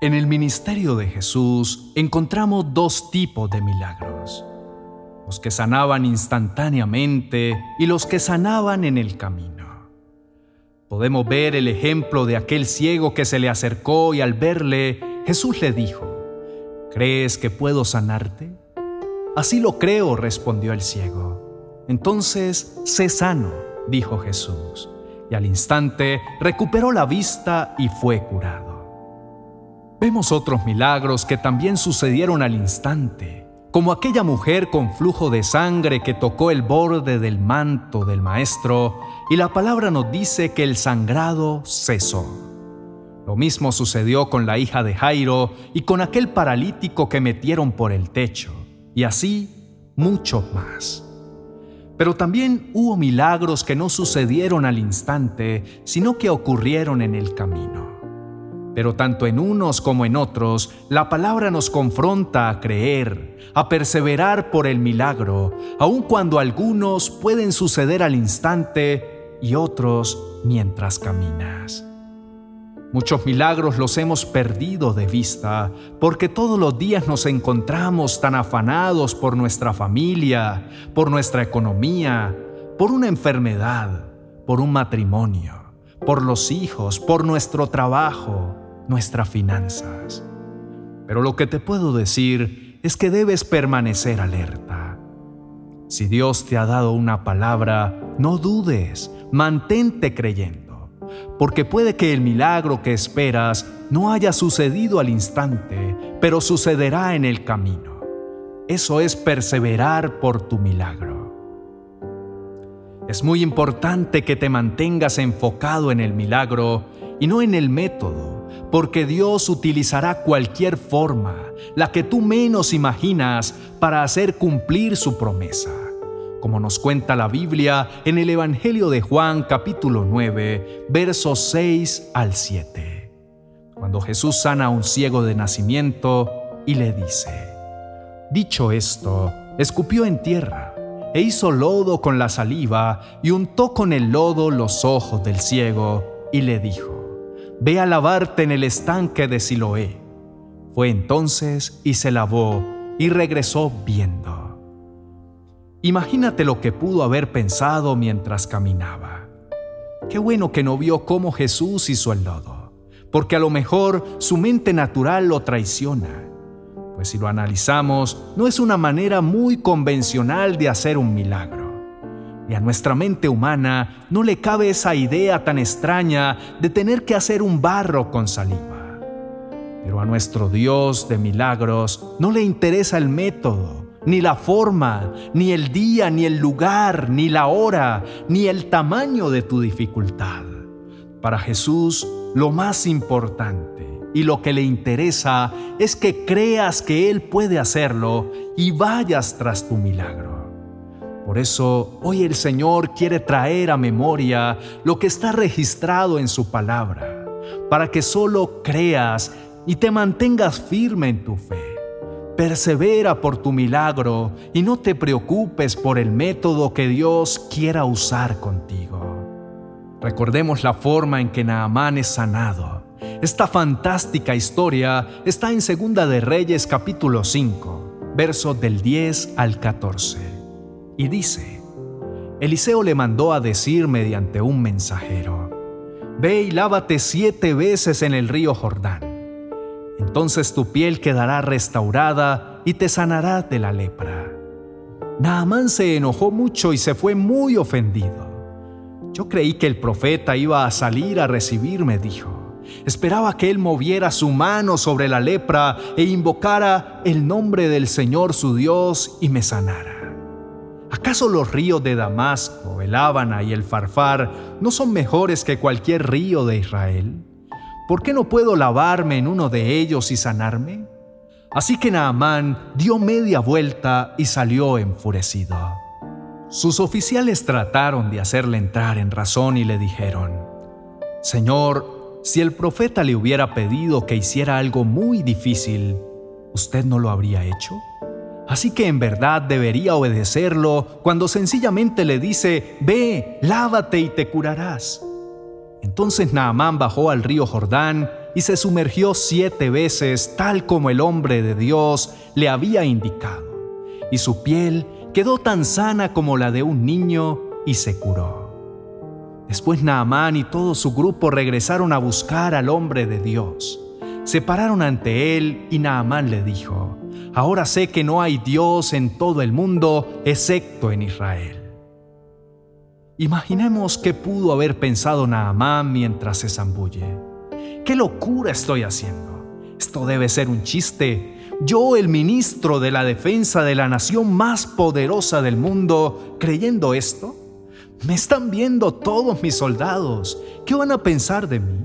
En el ministerio de Jesús encontramos dos tipos de milagros. Los que sanaban instantáneamente y los que sanaban en el camino. Podemos ver el ejemplo de aquel ciego que se le acercó y al verle, Jesús le dijo, ¿crees que puedo sanarte? Así lo creo, respondió el ciego. Entonces, sé sano, dijo Jesús, y al instante recuperó la vista y fue curado. Vemos otros milagros que también sucedieron al instante, como aquella mujer con flujo de sangre que tocó el borde del manto del Maestro y la palabra nos dice que el sangrado cesó. Lo mismo sucedió con la hija de Jairo y con aquel paralítico que metieron por el techo, y así muchos más. Pero también hubo milagros que no sucedieron al instante, sino que ocurrieron en el camino. Pero tanto en unos como en otros, la palabra nos confronta a creer, a perseverar por el milagro, aun cuando algunos pueden suceder al instante y otros mientras caminas. Muchos milagros los hemos perdido de vista porque todos los días nos encontramos tan afanados por nuestra familia, por nuestra economía, por una enfermedad, por un matrimonio, por los hijos, por nuestro trabajo, nuestras finanzas. Pero lo que te puedo decir es que debes permanecer alerta. Si Dios te ha dado una palabra, no dudes, mantente creyendo, porque puede que el milagro que esperas no haya sucedido al instante, pero sucederá en el camino. Eso es perseverar por tu milagro. Es muy importante que te mantengas enfocado en el milagro y no en el método porque Dios utilizará cualquier forma, la que tú menos imaginas, para hacer cumplir su promesa. Como nos cuenta la Biblia en el Evangelio de Juan capítulo 9, versos 6 al 7. Cuando Jesús sana a un ciego de nacimiento y le dice, Dicho esto, escupió en tierra e hizo lodo con la saliva y untó con el lodo los ojos del ciego y le dijo, Ve a lavarte en el estanque de Siloé. Fue entonces y se lavó y regresó viendo. Imagínate lo que pudo haber pensado mientras caminaba. Qué bueno que no vio cómo Jesús hizo el lodo, porque a lo mejor su mente natural lo traiciona. Pues si lo analizamos, no es una manera muy convencional de hacer un milagro. Y a nuestra mente humana no le cabe esa idea tan extraña de tener que hacer un barro con saliva. Pero a nuestro Dios de milagros no le interesa el método, ni la forma, ni el día, ni el lugar, ni la hora, ni el tamaño de tu dificultad. Para Jesús, lo más importante y lo que le interesa es que creas que Él puede hacerlo y vayas tras tu milagro. Por eso hoy el Señor quiere traer a memoria lo que está registrado en su palabra, para que solo creas y te mantengas firme en tu fe. Persevera por tu milagro y no te preocupes por el método que Dios quiera usar contigo. Recordemos la forma en que Naamán es sanado. Esta fantástica historia está en Segunda de Reyes capítulo 5, versos del 10 al 14 y dice, Eliseo le mandó a decir mediante un mensajero, Ve y lávate siete veces en el río Jordán. Entonces tu piel quedará restaurada y te sanará de la lepra. Naamán se enojó mucho y se fue muy ofendido. Yo creí que el profeta iba a salir a recibirme, dijo. Esperaba que él moviera su mano sobre la lepra e invocara el nombre del Señor su Dios y me sanara. ¿Acaso los ríos de Damasco, el Ábana y el Farfar no son mejores que cualquier río de Israel? ¿Por qué no puedo lavarme en uno de ellos y sanarme? Así que Naamán dio media vuelta y salió enfurecido. Sus oficiales trataron de hacerle entrar en razón y le dijeron, Señor, si el profeta le hubiera pedido que hiciera algo muy difícil, ¿usted no lo habría hecho? Así que en verdad debería obedecerlo cuando sencillamente le dice, ve, lávate y te curarás. Entonces Naamán bajó al río Jordán y se sumergió siete veces tal como el hombre de Dios le había indicado, y su piel quedó tan sana como la de un niño y se curó. Después Naamán y todo su grupo regresaron a buscar al hombre de Dios. Se pararon ante él y Naamán le dijo, Ahora sé que no hay Dios en todo el mundo excepto en Israel. Imaginemos qué pudo haber pensado Naamán mientras se zambulle. ¿Qué locura estoy haciendo? Esto debe ser un chiste. Yo, el ministro de la defensa de la nación más poderosa del mundo, creyendo esto. Me están viendo todos mis soldados. ¿Qué van a pensar de mí?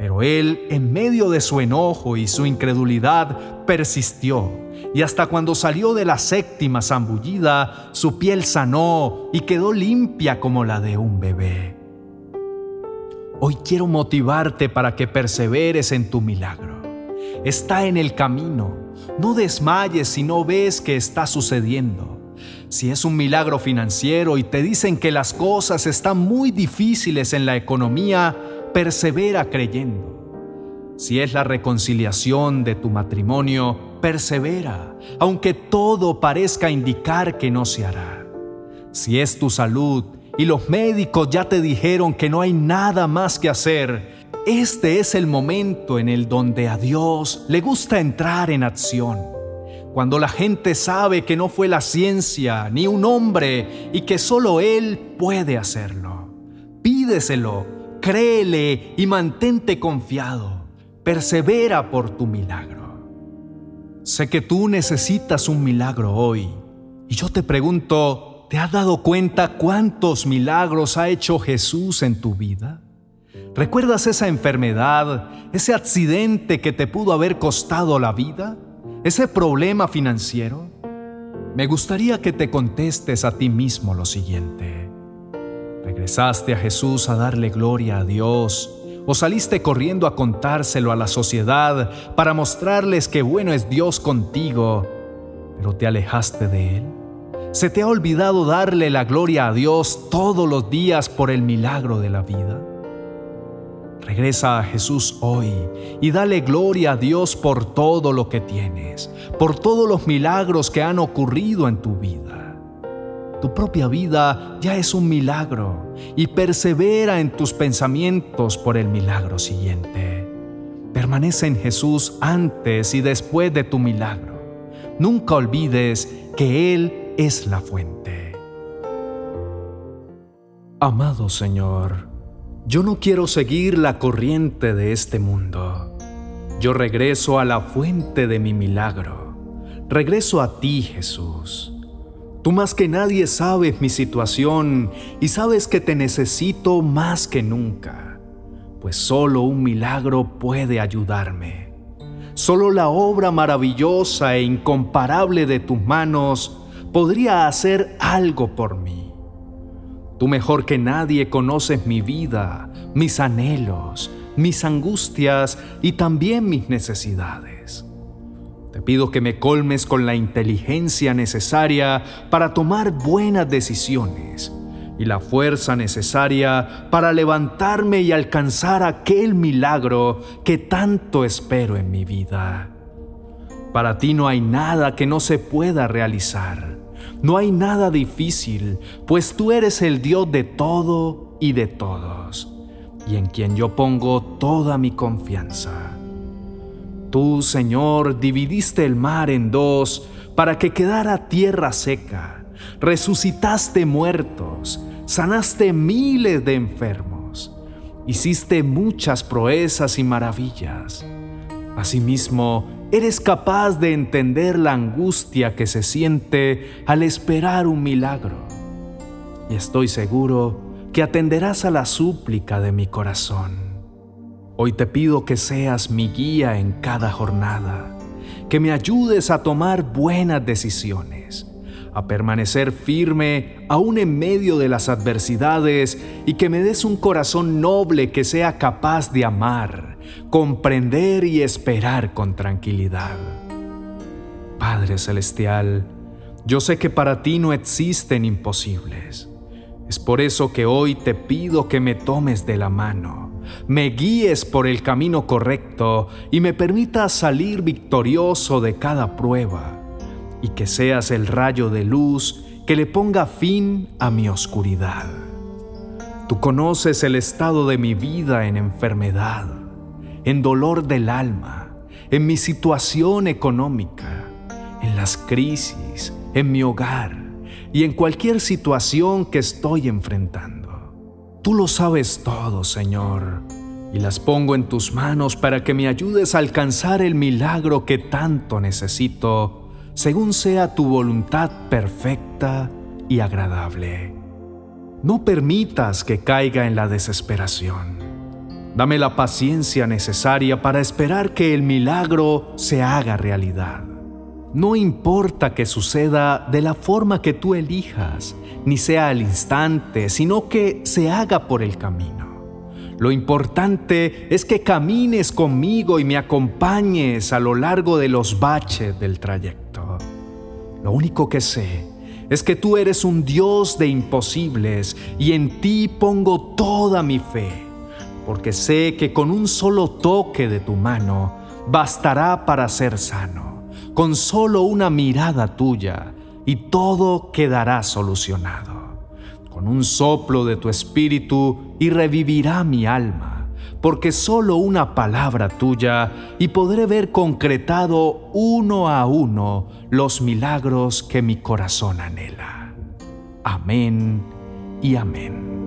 Pero él, en medio de su enojo y su incredulidad, persistió, y hasta cuando salió de la séptima zambullida, su piel sanó y quedó limpia como la de un bebé. Hoy quiero motivarte para que perseveres en tu milagro. Está en el camino. No desmayes si no ves que está sucediendo. Si es un milagro financiero y te dicen que las cosas están muy difíciles en la economía, persevera creyendo. Si es la reconciliación de tu matrimonio, persevera, aunque todo parezca indicar que no se hará. Si es tu salud y los médicos ya te dijeron que no hay nada más que hacer, este es el momento en el donde a Dios le gusta entrar en acción. Cuando la gente sabe que no fue la ciencia ni un hombre y que solo Él puede hacerlo. Pídeselo créele y mantente confiado. Persevera por tu milagro. Sé que tú necesitas un milagro hoy. Y yo te pregunto, ¿te has dado cuenta cuántos milagros ha hecho Jesús en tu vida? ¿Recuerdas esa enfermedad, ese accidente que te pudo haber costado la vida? ¿Ese problema financiero? Me gustaría que te contestes a ti mismo lo siguiente. ¿Regresaste a Jesús a darle gloria a Dios? ¿O saliste corriendo a contárselo a la sociedad para mostrarles que bueno es Dios contigo, pero te alejaste de Él? ¿Se te ha olvidado darle la gloria a Dios todos los días por el milagro de la vida? Regresa a Jesús hoy y dale gloria a Dios por todo lo que tienes, por todos los milagros que han ocurrido en tu vida. Tu propia vida ya es un milagro y persevera en tus pensamientos por el milagro siguiente. Permanece en Jesús antes y después de tu milagro. Nunca olvides que Él es la fuente. Amado Señor, yo no quiero seguir la corriente de este mundo. Yo regreso a la fuente de mi milagro. Regreso a ti, Jesús. Tú más que nadie sabes mi situación y sabes que te necesito más que nunca, pues solo un milagro puede ayudarme. Solo la obra maravillosa e incomparable de tus manos podría hacer algo por mí. Tú mejor que nadie conoces mi vida, mis anhelos, mis angustias y también mis necesidades. Te pido que me colmes con la inteligencia necesaria para tomar buenas decisiones y la fuerza necesaria para levantarme y alcanzar aquel milagro que tanto espero en mi vida. Para ti no hay nada que no se pueda realizar. No hay nada difícil, pues tú eres el Dios de todo y de todos, y en quien yo pongo toda mi confianza. Tú, Señor, dividiste el mar en dos para que quedara tierra seca. Resucitaste muertos, sanaste miles de enfermos, hiciste muchas proezas y maravillas. Asimismo, eres capaz de entender la angustia que se siente al esperar un milagro. Y estoy seguro que atenderás a la súplica de mi corazón. Hoy te pido que seas mi guía en cada jornada, que me ayudes a tomar buenas decisiones, a permanecer firme aún en medio de las adversidades y que me des un corazón noble que sea capaz de amar, comprender y esperar con tranquilidad. Padre Celestial, yo sé que para ti no existen imposibles. Es por eso que hoy te pido que me tomes de la mano me guíes por el camino correcto y me permitas salir victorioso de cada prueba, y que seas el rayo de luz que le ponga fin a mi oscuridad. Tú conoces el estado de mi vida en enfermedad, en dolor del alma, en mi situación económica, en las crisis, en mi hogar y en cualquier situación que estoy enfrentando. Tú lo sabes todo, Señor, y las pongo en tus manos para que me ayudes a alcanzar el milagro que tanto necesito, según sea tu voluntad perfecta y agradable. No permitas que caiga en la desesperación. Dame la paciencia necesaria para esperar que el milagro se haga realidad. No importa que suceda de la forma que tú elijas, ni sea al instante, sino que se haga por el camino. Lo importante es que camines conmigo y me acompañes a lo largo de los baches del trayecto. Lo único que sé es que tú eres un Dios de imposibles y en ti pongo toda mi fe, porque sé que con un solo toque de tu mano bastará para ser sano, con solo una mirada tuya y todo quedará solucionado. Con un soplo de tu espíritu y revivirá mi alma, porque solo una palabra tuya y podré ver concretado uno a uno los milagros que mi corazón anhela. Amén y amén.